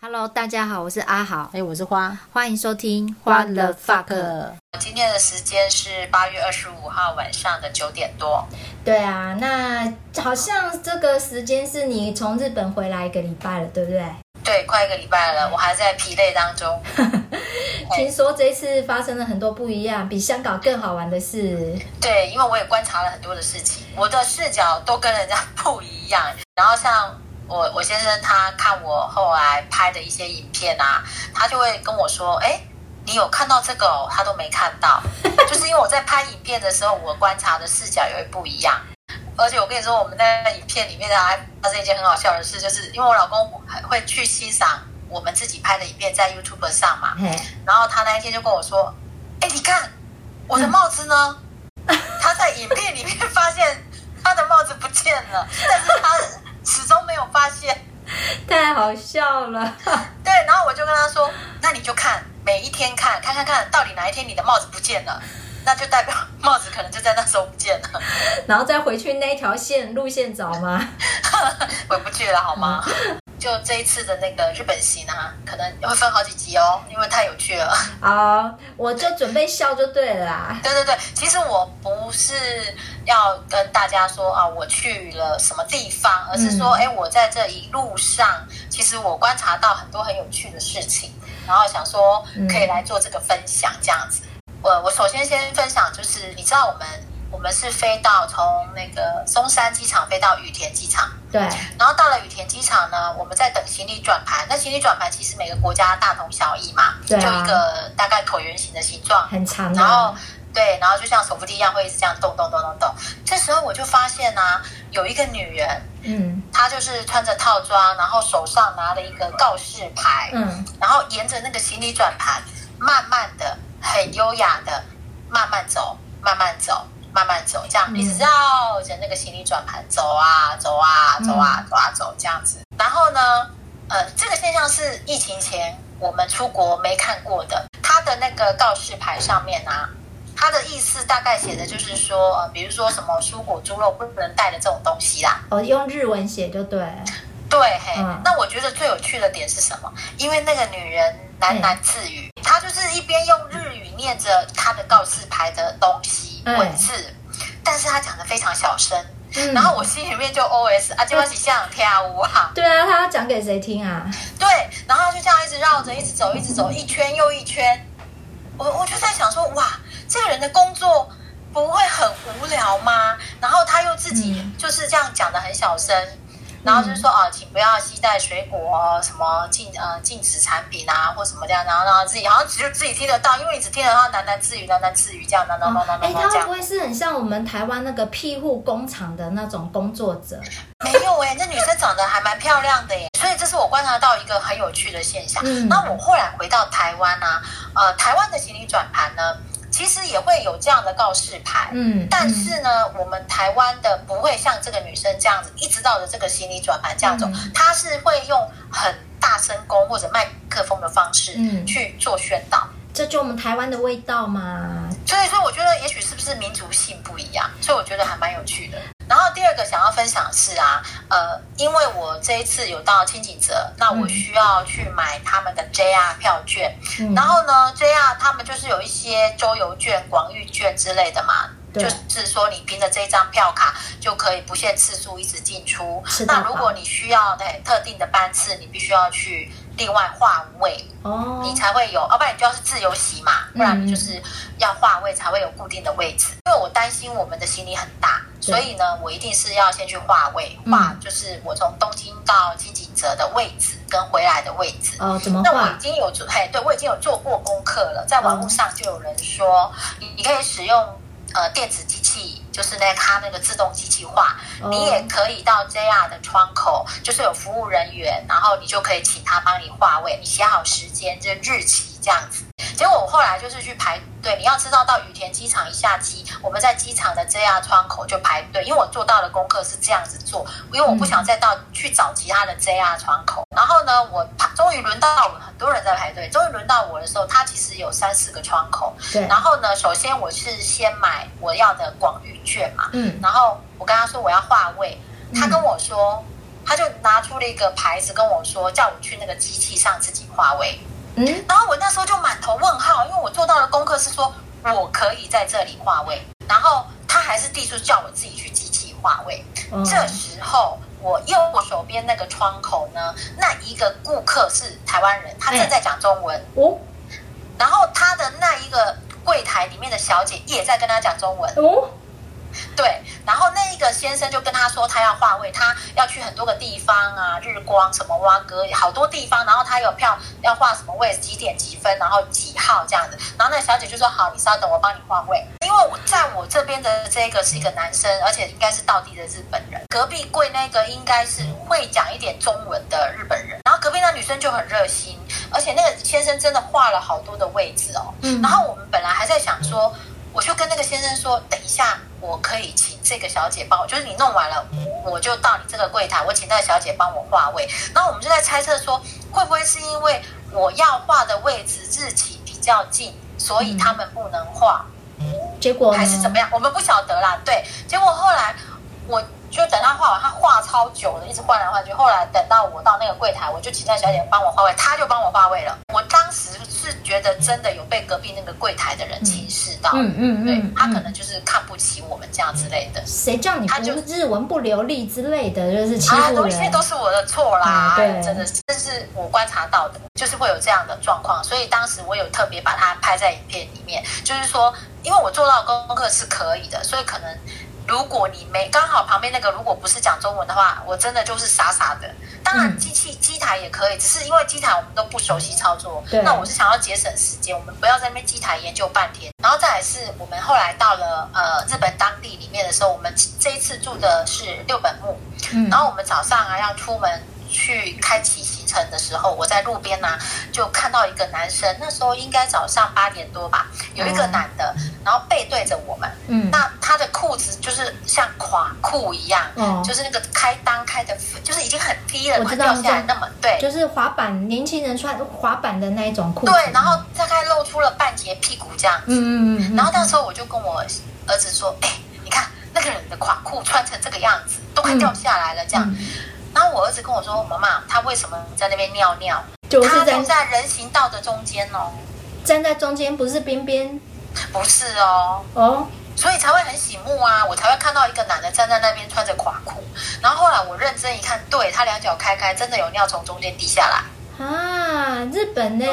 Hello，大家好，我是阿豪，哎，我是花，欢迎收听花了 fuck。今天的时间是八月二十五号晚上的九点多。对啊，那好像这个时间是你从日本回来一个礼拜了，对不对？对，快一个礼拜了，我还在疲累当中。听说这一次发生了很多不一样，比香港更好玩的事。对，因为我也观察了很多的事情，我的视角都跟人家不一样。然后像。我我先生他看我后来拍的一些影片啊，他就会跟我说：“哎，你有看到这个哦？他都没看到，就是因为我在拍影片的时候，我观察的视角也会不一样。而且我跟你说，我们在影片里面还发生一件很好笑的事，就是因为我老公会去欣赏我们自己拍的影片在 YouTube 上嘛，然后他那一天就跟我说：‘哎，你看我的帽子呢？’他在影片里面发现他的帽子不见了，但是他。”始终没有发现，太好笑了。对，然后我就跟他说：“那你就看，每一天看，看看看到底哪一天你的帽子不见了，那就代表帽子可能就在那时候不见了。然后再回去那条线路线找吗？回不去了，好吗？”就这一次的那个日本行啊，可能会分好几集哦，因为太有趣了。啊，我就准备笑就对了啦。对对对，其实我不是要跟大家说啊，我去了什么地方，而是说，哎、嗯，我在这一路上，其实我观察到很多很有趣的事情，然后想说可以来做这个分享，这样子。我我首先先分享，就是你知道我们。我们是飞到从那个松山机场飞到羽田机场，对。然后到了羽田机场呢，我们在等行李转盘。那行李转盘其实每个国家大同小异嘛，对啊，就一个大概椭圆形的形状，很长。然后对，然后就像手扶梯一样，会一直这样动动动动动。这时候我就发现呢，啊，有一个女人，嗯，她就是穿着套装，然后手上拿了一个告示牌，嗯，然后沿着那个行李转盘，慢慢的、很优雅的慢慢走，慢慢走。慢慢走，这样一直绕着那个行李转盘走啊走啊走啊走啊走，这样子。然后呢，呃，这个现象是疫情前我们出国没看过的。它的那个告示牌上面啊，它的意思大概写的就是说，呃，比如说什么蔬果、猪肉不能带的这种东西啦。哦，用日文写就对。对，嘿。那我觉得最有趣的点是什么？因为那个女人喃喃自语，她就是一边用日语念着她的告示牌的东西。文字，但是他讲的非常小声，嗯，然后我心里面就 OS 啊，这是像跳舞啊，对啊，他要讲给谁听啊？对，然后就这样一直绕着，一直走，一直走，一圈又一圈。我我就在想说，哇，这个人的工作不会很无聊吗？然后他又自己就是这样讲的很小声。然后就是说啊，请不要携带水果哦，什么禁呃禁止产品啊，或什么这样，然后让他自己好像只有自己听得到，因为你只听得到喃喃自语、喃喃自语这样，喃喃喃喃。哎，他会不会是很像我们台湾那个庇护工厂的那种工作者？没有哎，那女生长得还蛮漂亮的耶，所以这是我观察到一个很有趣的现象。嗯，那我后来回到台湾啊，呃，台湾的行李转盘呢？其实也会有这样的告示牌，嗯，但是呢，嗯、我们台湾的不会像这个女生这样子，一直绕着这个行李转盘这样走，嗯、是会用很大声公或者麦克风的方式，嗯，去做宣导。这就我们台湾的味道嘛。所以说，我觉得也许是不是民族性不一样，所以我觉得还蛮有趣的。然后第二个想要分享的是啊，呃，因为我这一次有到清景泽，那我需要去买他们的 JR 票券，嗯、然后呢，JR 他们就是有一些周游券、广域券之类的嘛，就是说你凭着这张票卡就可以不限次数一直进出。那如果你需要对特定的班次，你必须要去。另外化位哦，你才会有，要不然你就要是自由席嘛，不然你就是要化位才会有固定的位置。因为我担心我们的行李很大，所以呢，我一定是要先去化位，化就是我从东京到金井泽的位置跟回来的位置。哦，怎么划？那我已经有做，嘿，对，我已经有做过功课了，在网络上就有人说，你你可以使用呃电子机器。就是那它那个自动机器化，你也可以到 JR 的窗口，就是有服务人员，然后你就可以请他帮你划位，你写好时间，就日期这样子。结果我后来就是去排队，你要知道到羽田机场一下机，我们在机场的 JR 窗口就排队，因为我做到的功课是这样子做，因为我不想再到去找其他的 JR 窗口。然后呢，我终于轮到很多人在排队，终于轮到我的时候，它其实有三四个窗口。对。然后呢，首先我是先买我要的广域券嘛，嗯。然后我跟他说我要划位，他跟我说。他就拿出了一个牌子跟我说，叫我去那个机器上自己划位。嗯，然后我那时候就满头问号，因为我做到的功课是说我可以在这里划位，然后他还是递出叫我自己去机器划位。嗯、这时候我右手边那个窗口呢，那一个顾客是台湾人，他正在讲中文。哦，然后他的那一个柜台里面的小姐也在跟他讲中文。哦。对，然后那一个先生就跟他说，他要换位，他要去很多个地方啊，日光什么挖哥，好多地方，然后他有票要换什么位，几点几分，然后几号这样子。然后那小姐就说：“好，你稍等，我帮你换位。”因为我在我这边的这个是一个男生，而且应该是道地的日本人。隔壁柜那个应该是会讲一点中文的日本人。然后隔壁那女生就很热心，而且那个先生真的换了好多的位置哦。嗯。然后我们本来还在想说，我就跟那个先生说：“等一下。”我可以请这个小姐帮我，就是你弄完了，我就到你这个柜台，我请那个小姐帮我画位。然后我们就在猜测说，会不会是因为我要画的位置日期比较近，所以他们不能画？结果还是怎么样？我们不晓得啦。对，结果后来我。就等他画完，他画超久了，一直换来换去。后来等到我到那个柜台，我就请那小姐帮我画位，他就帮我画位了。我当时是觉得真的有被隔壁那个柜台的人轻视到，嗯嗯嗯，对嗯他可能就是看不起我们这样之类的。谁叫你他就日文不流利之类的，就是欺负人。啊，一切都是我的错啦，嗯、对，真的是，这是我观察到的，就是会有这样的状况。所以当时我有特别把它拍在影片里面，就是说，因为我做到功课是可以的，所以可能。如果你没刚好旁边那个如果不是讲中文的话，我真的就是傻傻的。当然机器机台也可以，只是因为机台我们都不熟悉操作。对。那我是想要节省时间，我们不要在那边机台研究半天。然后再来是我们后来到了呃日本当地里面的时候，我们这一次住的是六本木。嗯。然后我们早上啊要出门去开启行程的时候，我在路边呢、啊、就看到一个男生，那时候应该早上八点多吧，有一个男的，嗯、然后背对着我们。嗯。那垮裤一样，嗯，就是那个开裆开的，就是已经很低了，快掉下来那么对，就是滑板年轻人穿滑板的那一种裤子。对，然后大概露出了半截屁股这样子。嗯嗯嗯。然后那时候我就跟我儿子说：“哎、欸，你看那个人的垮裤穿成这个样子，都快掉下来了，这样。嗯”然后我儿子跟我说：“妈妈，他为什么在那边尿尿？就是在人行道的中间哦，站在中间，不是边边，不是哦，哦，所以才会很醒目啊，我才会看到一个男的站在那边穿着垮裤。然后后来我认真一看，对，他两脚开开，真的有尿从中间滴下来啊！日本呢？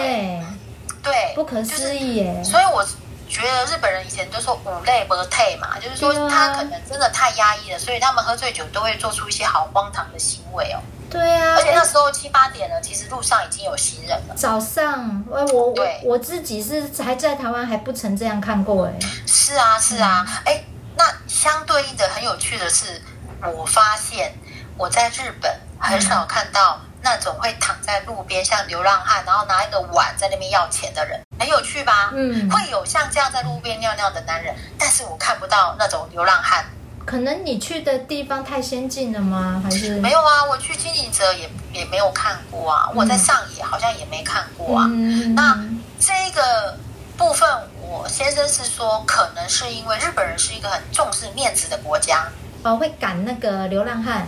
对，不可思议耶！所以我。”觉得日本人以前都说五类不退嘛，就是说他可能真的太压抑了，所以他们喝醉酒都会做出一些好荒唐的行为哦。对啊，而且那时候七八点了，其实路上已经有行人了。早上，我我我自己是还在台湾还不曾这样看过哎。是啊是啊，哎、嗯，那相对应的很有趣的是，我发现我在日本很少看到那种会躺在路边像流浪汉，然后拿一个碗在那边要钱的人。很有趣吧？嗯，会有像这样在路边尿尿的男人，但是我看不到那种流浪汉。可能你去的地方太先进了吗？还是没有啊？我去经营者也也没有看过啊。嗯、我在上野好像也没看过啊。嗯、那这个部分，我先生是说，可能是因为日本人是一个很重视面子的国家，哦，会赶那个流浪汉，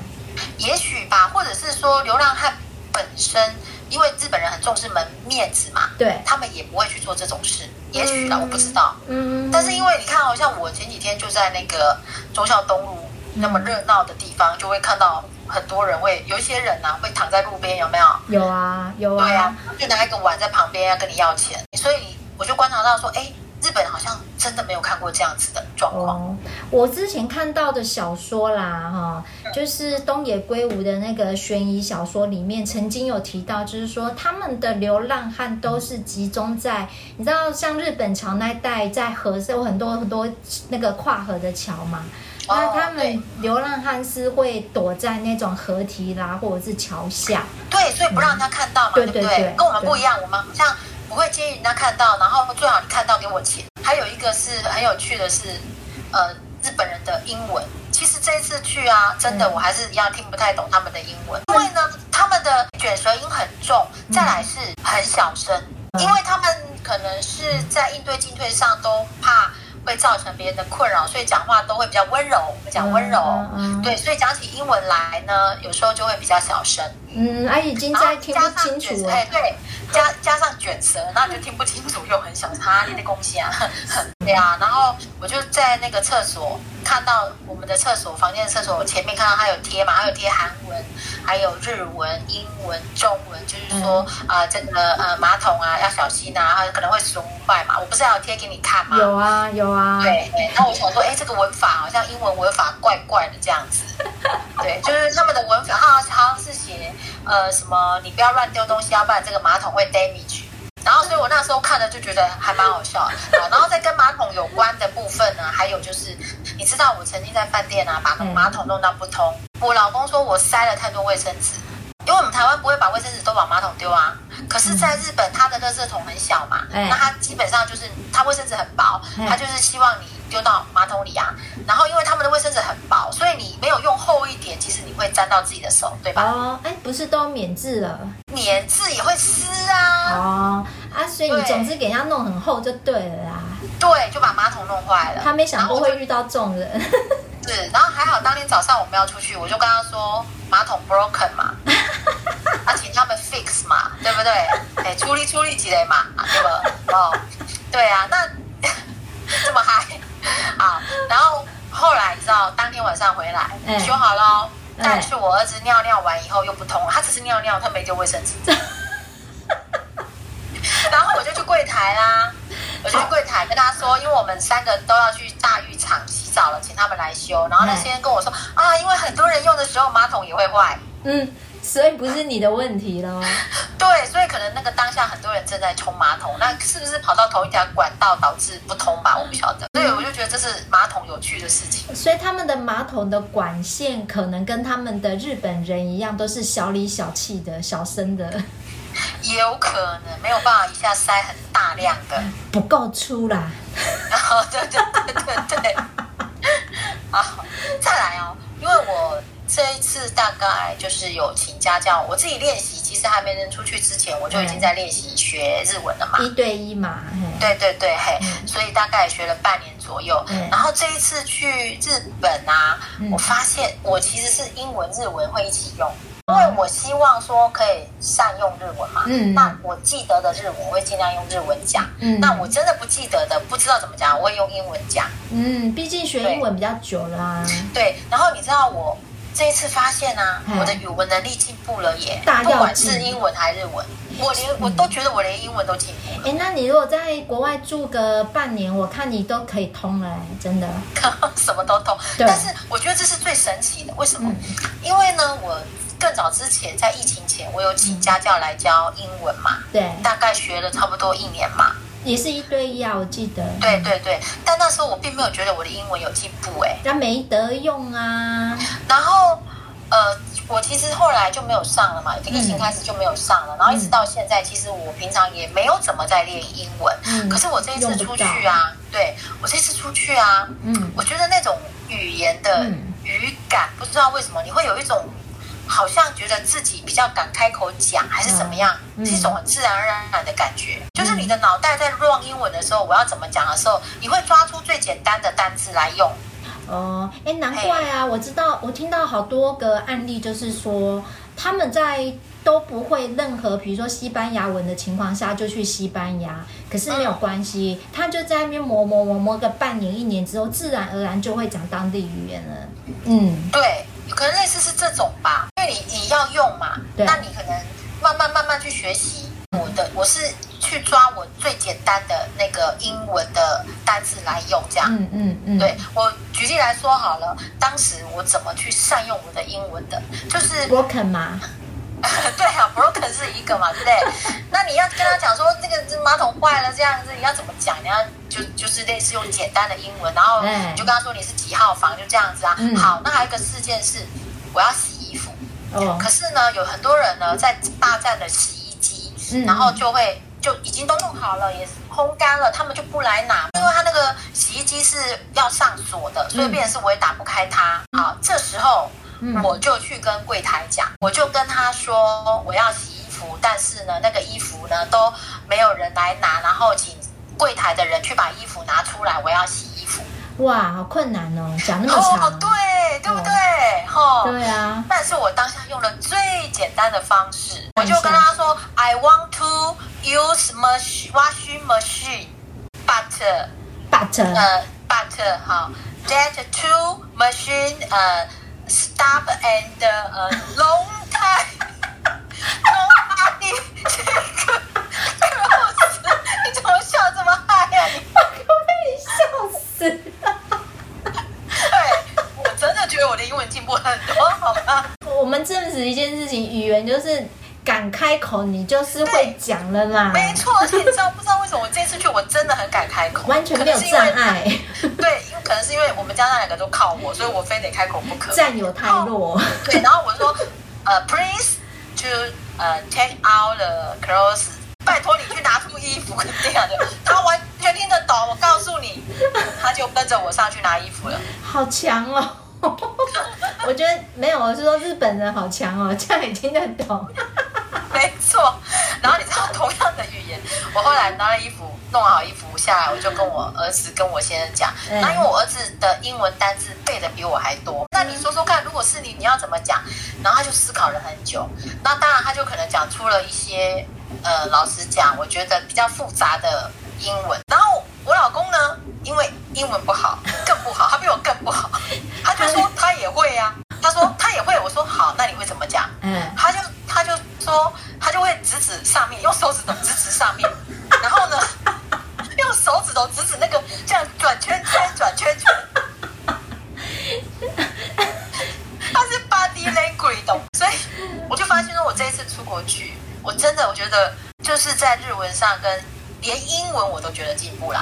也许吧，或者是说流浪汉本身。因为日本人很重视门面子嘛，对，他们也不会去做这种事。也许啦，我不知道。嗯，但是因为你看，好像我前几天就在那个忠孝东路那么热闹的地方，就会看到很多人会有一些人呐、啊，会躺在路边，有没有？有啊，有啊。对啊，就拿一个碗在旁边要跟你要钱，所以我就观察到说，哎。日本好像真的没有看过这样子的状况。哦，我之前看到的小说啦，哈，就是东野圭吾的那个悬疑小说里面，曾经有提到，就是说他们的流浪汉都是集中在，你知道，像日本桥那一带，在河是有很多很多那个跨河的桥嘛，那他们流浪汉是会躲在那种河堤啦，或者是桥下。对，所以不让人家看到嘛，对不对？跟我们不一样，我们像。不会介意人家看到，然后最好你看到给我钱。还有一个是很有趣的是，呃，日本人的英文。其实这一次去啊，真的我还是一样听不太懂他们的英文，因为呢，他们的卷舌音很重，再来是很小声，因为他们可能是在应对进退上都怕会造成别人的困扰，所以讲话都会比较温柔，会讲温柔。对，所以讲起英文来呢，有时候就会比较小声。嗯，哎，已经在听不清楚了。哎，对，加加上卷舌，那你就听不清楚，又很小声。啊，你的恭喜啊！对啊，然后我就在那个厕所看到我们的厕所房间的厕所前面看到他有贴嘛，还有贴韩文，还有日文、英文、中文，就是说啊、嗯呃，这个呃马桶啊要小心啊，可能会损坏嘛。我不是要贴给你看吗？有啊，有啊。对对，然后我想说，哎，这个文法好像英文文法怪怪的这样子。对，就是他们的文法，好像好像是写呃什么，你不要乱丢东西，要不然这个马桶会 damage。然后，所以我那时候看了就觉得还蛮好笑的。然后，再跟马桶有关的部分呢，还有就是，你知道我曾经在饭店啊，把马桶弄到不通。我老公说我塞了太多卫生纸，因为我们台湾不会把卫生纸都往马桶丢啊。可是，在日本，它的垃圾桶很小嘛，那它基本上就是它卫生纸很薄，它就是希望你。丢到马桶里啊，然后因为他们的卫生纸很薄，所以你没有用厚一点，其实你会沾到自己的手，对吧？哦，哎，不是都免治了，免治也会湿啊。哦，啊，所以你总之给人家弄很厚就对了啦。对，就把马桶弄坏了。他没想过会遇到这种人。是，然后还好当天早上我们要出去，我就跟他说马桶 broken 嘛，啊，请他们 fix 嘛，对不对？哎，出力出力起来嘛，对不？哦，对啊，那这么嗨。啊，然后后来你知道，当天晚上回来、欸、修好了，但是我儿子尿尿完以后又不通，他只是尿尿，他没丢卫生纸。然后我就去柜台啦，我就去柜台跟他说，因为我们三个都要去大浴场洗澡了，请他们来修。然后那些人跟我说啊，因为很多人用的时候马桶也会坏。嗯。所以不是你的问题咯。对，所以可能那个当下很多人正在冲马桶，那是不是跑到同一条管道导致不通吧？我不晓得。觉得这是马桶有趣的事情。所以他们的马桶的管线可能跟他们的日本人一样，都是小里小气的、小声的。也有可能没有办法一下塞很大量的，不够粗啦。然后对对对对对。好，再来哦，因为我。这一次大概就是有请家教，我自己练习。其实还没扔出去之前，我就已经在练习学日文了嘛。一对一嘛，对对对，嘿，所以大概学了半年左右。然后这一次去日本啊，我发现我其实是英文、日文会一起用，因为我希望说可以善用日文嘛。嗯，那我记得的日文我会尽量用日文讲。嗯，那我真的不记得的，不知道怎么讲，我会用英文讲。嗯，毕竟学英文比较久啦啊。对，然后你知道我。这一次发现啊，我的语文能力进步了耶！不管是英文还是日文，我连我都觉得我连英文都进步了。哎，那你如果在国外住个半年，我看你都可以通了，真的，什么都通。但是我觉得这是最神奇的，为什么？因为呢，我更早之前在疫情前，我有请家教来教英文嘛，对，大概学了差不多一年嘛。也是一对一啊，我记得。对对对，但那时候我并没有觉得我的英文有进步哎，那没得用啊。然后，呃，我其实后来就没有上了嘛，疫情开始就没有上了，然后一直到现在，其实我平常也没有怎么在练英文。嗯。可是我这一次出去啊，对，我这次出去啊，嗯，我觉得那种语言的语感，不知道为什么你会有一种。好像觉得自己比较敢开口讲，还是怎么样，嗯、是一种很自然而然的感觉。嗯、就是你的脑袋在乱英文的时候，我要怎么讲的时候，你会抓出最简单的单词来用。哦，哎，难怪啊！我知道，我听到好多个案例，就是说他们在都不会任何，比如说西班牙文的情况下，就去西班牙，可是没有关系，嗯、他就在那边磨磨磨磨个半年一年之后，自然而然就会讲当地语言了。嗯，对。可能类似是这种吧，因为你你要用嘛，那你可能慢慢慢慢去学习。我的我是去抓我最简单的那个英文的单词来用，这样。嗯嗯嗯。对，我举例来说好了，当时我怎么去善用我的英文的，就是 broken 嘛。对啊，broken 是一个嘛，对不对？那你要跟他讲说这个马桶坏了这样子，你要怎么讲？你要就就是类似用简单的英文，然后你就跟他说你是几号房，就这样子啊。嗯、好，那还有一个事件是我要洗衣服，哦、可是呢，有很多人呢在霸占了洗衣机，嗯、然后就会就已经都弄好了，也是烘干了，他们就不来拿，因为他那个洗衣机是要上锁的，所以变成是我也打不开它。嗯、好，这时候。我就去跟柜台讲，我就跟他说我要洗衣服，但是呢，那个衣服呢都没有人来拿，然后请柜台的人去把衣服拿出来，我要洗衣服哇，好困难哦，讲那么长。哦，对，对不对？哈、哦，对啊。但是我当下用了最简单的方式，我就跟他说：“I want to use machine washing machine, but but 呃 but 好，that two machine 呃 stop and 呃 long time nobody 这个。”你怎么笑这么嗨呀？你我被你笑死了。对，我真的觉得我的英文进步很多，好吗？我们证实一件事情，语言就是敢开口，你就是会讲了啦。没错，而且你知道不知道为什么我这次去我真的很敢开口，完全没有障碍。对，因为可能是因为我们家那两个都靠我，所以我非得开口不可。占有太弱。对，然后我说，呃，please to 呃 take out the clothes。拜托你去拿出衣服，这样的，他完全听得懂。我告诉你，他就跟着我上去拿衣服了。好强哦！我觉得没有，我是说日本人好强哦，这样也听得懂。没错。然后你知道同样的语言，我后来拿了衣服，弄好衣服下来，我就跟我儿子跟我先生讲。那因为我儿子的英文单字背的比我还多，那你说说看，如果是你，你要怎么讲？然后他就思考了很久。那当然，他就可能讲出了一些。呃，老实讲，我觉得比较复杂的英文。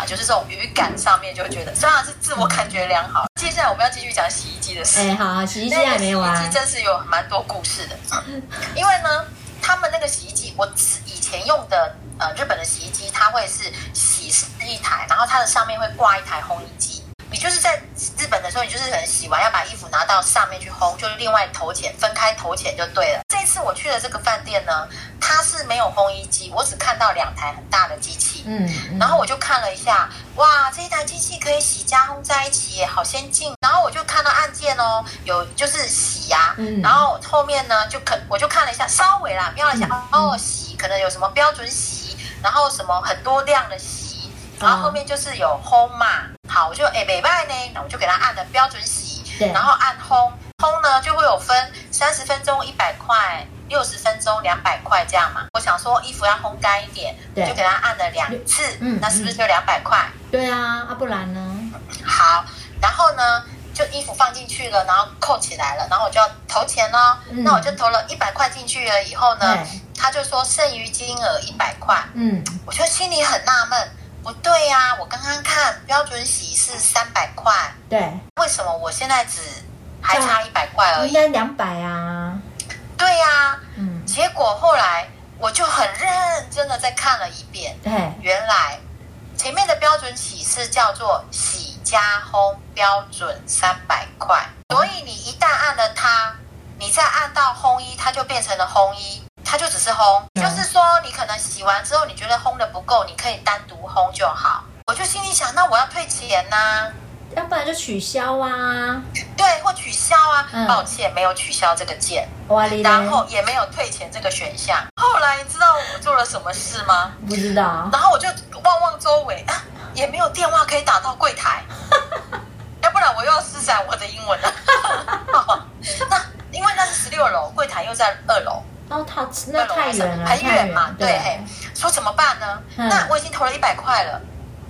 就是这种语感上面就觉得，虽然是自我感觉良好。接下来我们要继续讲洗衣机的事。哎，好，洗衣机还没完。洗衣机真是有蛮多故事的，因为呢，他们那个洗衣机，我以前用的呃日本的洗衣机，它会是洗一台，然后它的上面会挂一台烘衣机。你就是在日本的时候，你就是可能洗完要把衣服拿到上面去烘，就是另外投钱，分开投钱就对了。这次我去的这个饭店呢，它是没有烘衣机，我只看到两台很大的机器。嗯，嗯，然后我就看了一下，哇，这一台机器可以洗加烘在一起耶，好先进。然后我就看到按键哦，有就是洗呀、啊，嗯，然后后面呢就可我就看了一下，稍微啦瞄了一下，哦，洗可能有什么标准洗，然后什么很多量的洗，然后后面就是有烘嘛。好，我就哎，美拜呢，那我就给它按了标准洗，对，然后按烘，烘呢就会有分三十分钟一百块，六十分钟两百块这样嘛。我想说衣服要烘干一点，对，就给他按了两次，嗯，那是不是就两百块？对啊，啊不然呢？好，然后呢就衣服放进去了，然后扣起来了，然后我就要投钱喽。嗯、那我就投了一百块进去了以后呢，他就说剩余金额一百块，嗯，我就心里很纳闷。不对呀、啊，我刚刚看标准洗是三百块，对，为什么我现在只还差一百块而已？应该两百啊。对呀、啊，嗯，结果后来我就很认真的再看了一遍，对，原来前面的标准洗是叫做洗加烘标准三百块，所以你一旦按了它，你再按到烘衣，它就变成了烘衣。它就只是烘，嗯、就是说你可能洗完之后，你觉得烘的不够，你可以单独烘就好。我就心里想，那我要退钱呐、啊，要不然就取消啊。对，或取消啊。嗯、抱歉，没有取消这个键，哇然后也没有退钱这个选项。后来你知道我做了什么事吗？不知道。然后我就望望周围，啊，也没有电话可以打到柜台，要不然我又要施展我的英文了。那因为那是十六楼，柜台又在二楼。哦，他那太远了，很远嘛，对，对说怎么办呢？嗯、那我已经投了一百块了，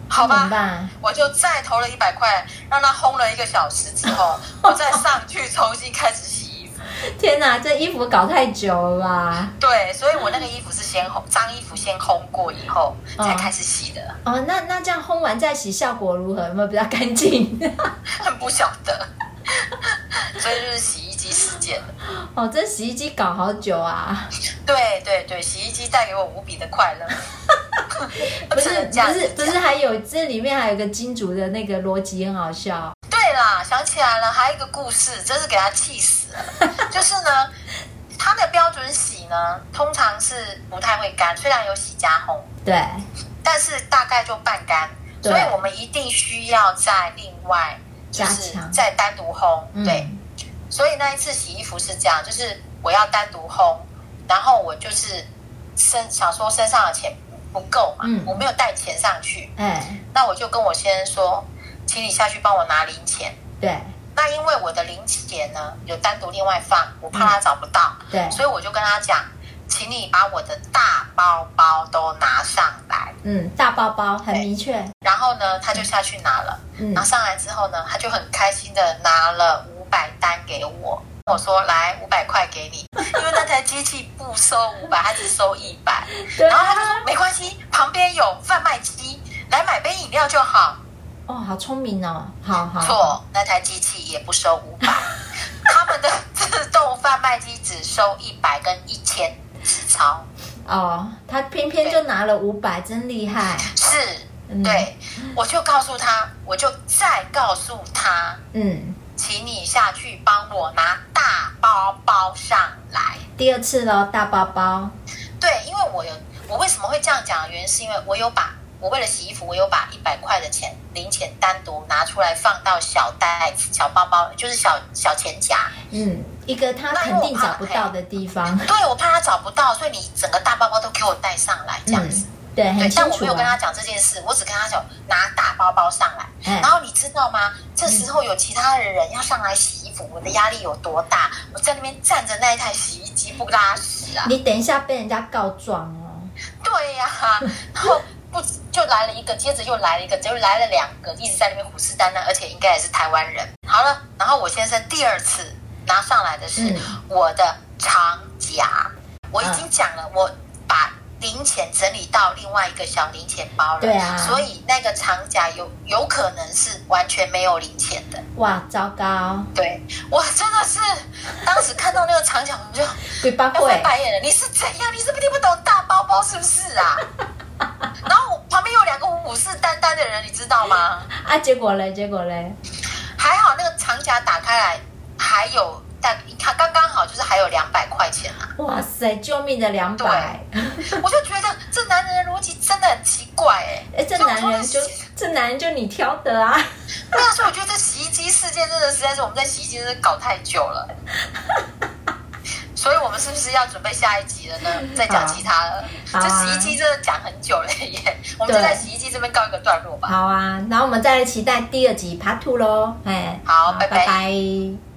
好吧，我就再投了一百块，让它烘了一个小时之后，我再上去重新开始洗衣服。天哪，这衣服搞太久了吧？对，所以我那个衣服是先烘，脏衣服先烘过以后才开始洗的。哦，哦，那那这样烘完再洗效果如何？有没有比较干净？很 不晓得，所以就是洗。衣机事件哦，这洗衣机搞好久啊！对对对，洗衣机带给我无比的快乐。不是不是不是，还有这里面还有个金主的那个逻辑很好笑。对啦，想起来了，还有一个故事，真是给他气死了。就是呢，他的标准洗呢，通常是不太会干，虽然有洗加烘，对，但是大概就半干。所以我们一定需要再另外就是再单独烘。对，所以那一次洗衣服是这样，就是我要单独烘，然后我就是身想说身上的钱不够嘛，嗯、我没有带钱上去，哎，那我就跟我先生说，请你下去帮我拿零钱。对。那因为我的零钱呢有单独另外放，我怕他找不到，嗯、对，所以我就跟他讲，请你把我的大包包都拿上来。嗯，大包包很明确。然后呢，他就下去拿了，嗯，拿上来之后呢，他就很开心的拿了五百单给我，我说来五百块给你，因为那台机器不收五百，他只收一百。对然后他就说没关系，旁边有贩卖机，来买杯饮料就好。哦，好聪明哦！好好错，那台机器也不收五百，他们的自动贩卖机只收一百跟一千纸钞。哦，他偏偏就拿了五百，真厉害。是，对，我就告诉他，我就再告诉他，嗯，请你下去帮我拿大包包上来。第二次喽，大包包。对，因为我有，我为什么会这样讲的原因，是因为我有把。我为了洗衣服，我有把一百块的钱零钱单独拿出来放到小袋子、小包包，就是小小钱夹。嗯，一个他肯定找不到的地方。对，我怕他找不到，所以你整个大包包都给我带上来，这样子。嗯、对，很清楚、啊、但我没有跟他讲这件事，我只跟他讲拿大包包上来。嗯、然后你知道吗？这时候有其他的人要上来洗衣服，我的压力有多大？我在那边站着那一台洗衣机不拉屎啊！你等一下被人家告状哦。对呀、啊，然后。不就来了一个，接着又来了一个，就来了两个，一直在那边虎视眈眈，而且应该也是台湾人。好了，然后我先生第二次拿上来的是我的长夹，嗯、我已经讲了，我把零钱整理到另外一个小零钱包了，对啊，所以那个长夹有有可能是完全没有零钱的。哇，糟糕！对，我真的是当时看到那个长夹，我就要翻白眼了。你是怎样？你是不是听不懂大包包？是不是啊？然后旁边有两个虎视眈眈的人，你知道吗？啊，结果嘞，结果嘞，还好那个长夹打开来还有，还有两百块钱啊！哇塞，救命的两百！我就觉得这男人的逻辑真的很奇怪哎！哎，这男人就这男人就你挑的啊！对啊，所以我觉得这洗衣机事件真的实在是我们在洗衣机真的搞太久了。所以我们是不是要准备下一集了呢？再讲其他的。这洗衣机真的讲很久了耶，我们就在洗衣机这边告一个段落吧。好啊，然后我们再来期待第二集 Part Two 喽。哎，好，拜拜。拜拜。